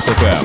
На Кузбасс-ФМ.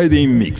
Friday Mix.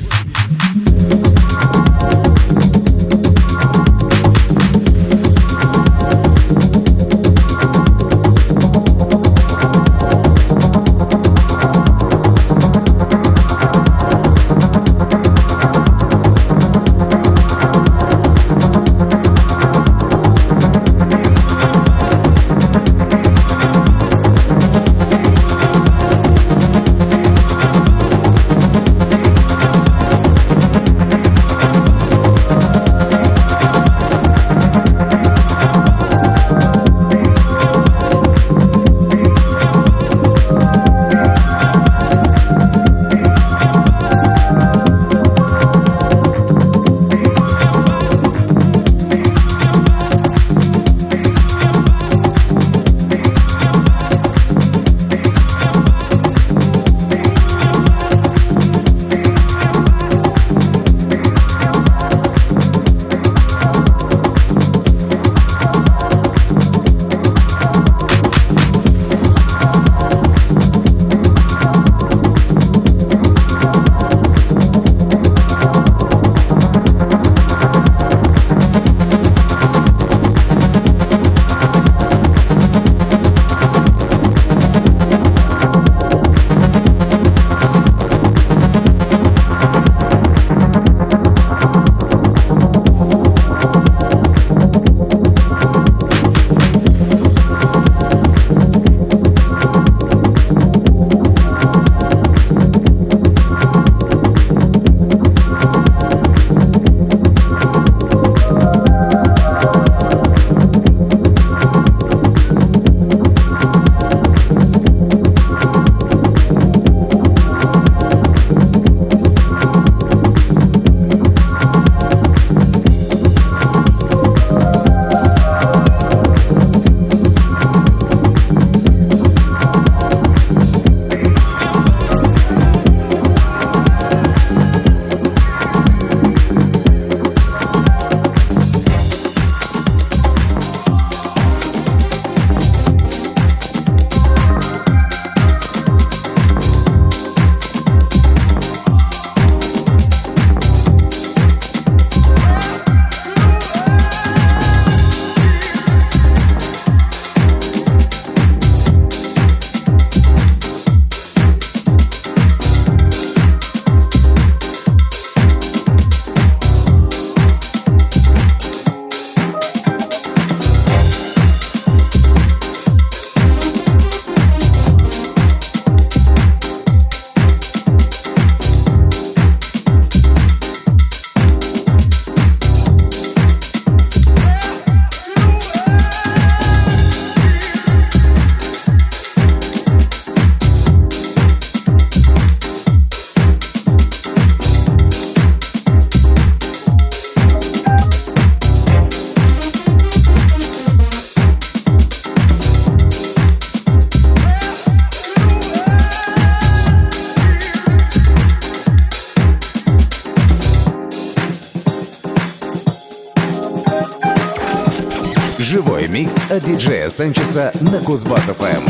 Диджея Санчеса на Кузбасс-ФМ.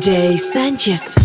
DJ Sánchez.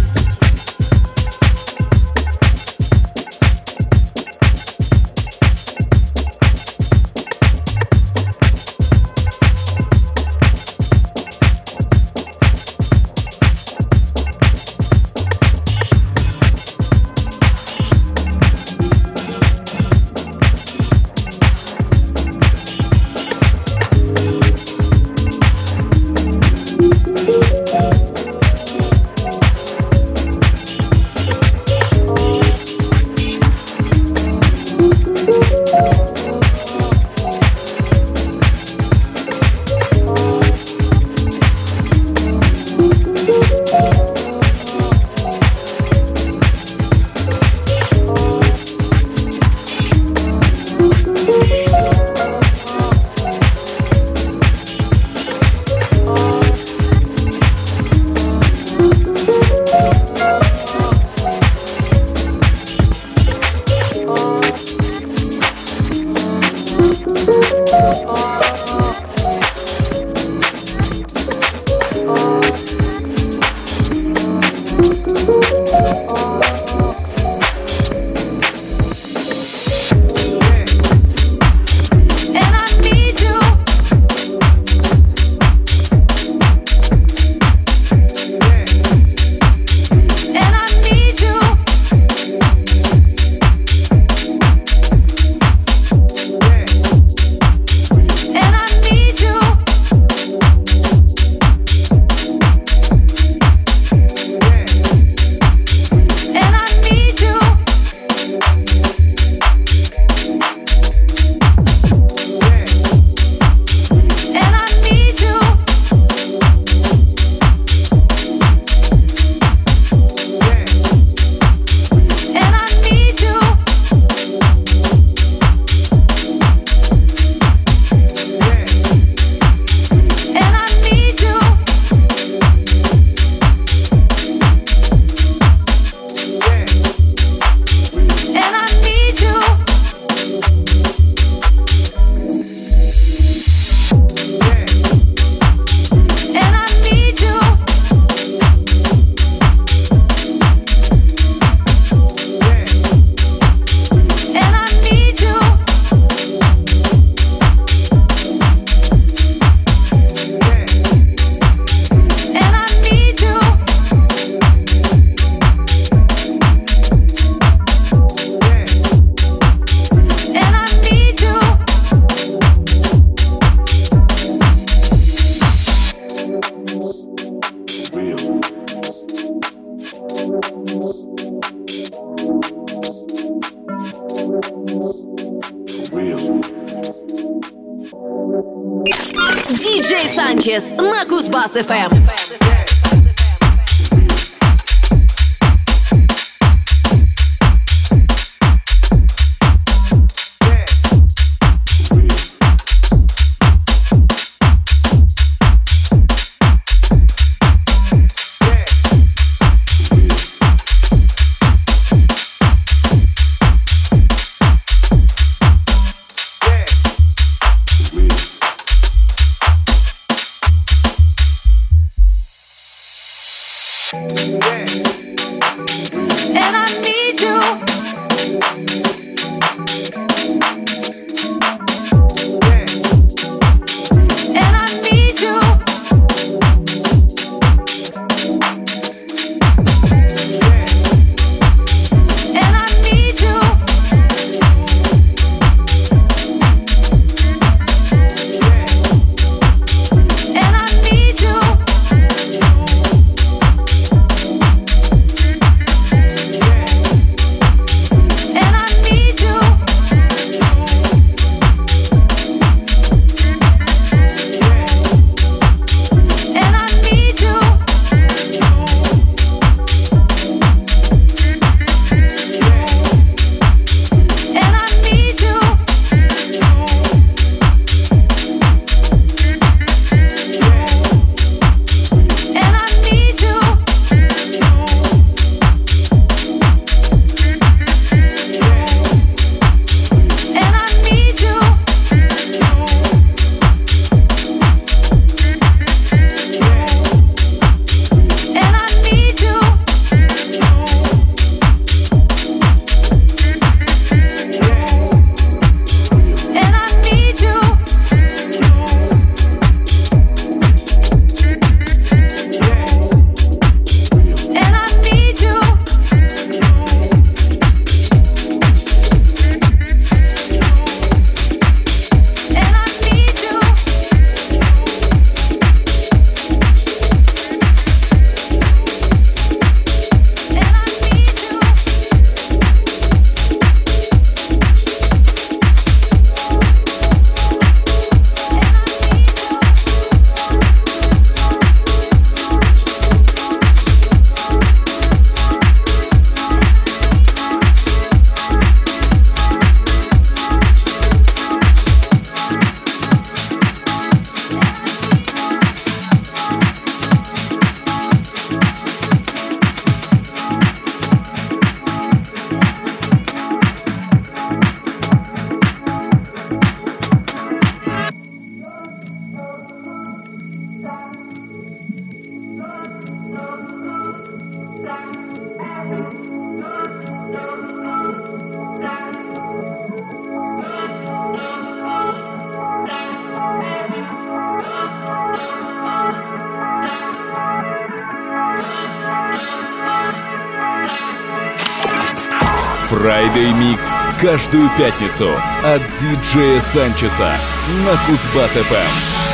Friday Mix каждую пятницу от диджея Санчеса на Кузбасс-ФМ.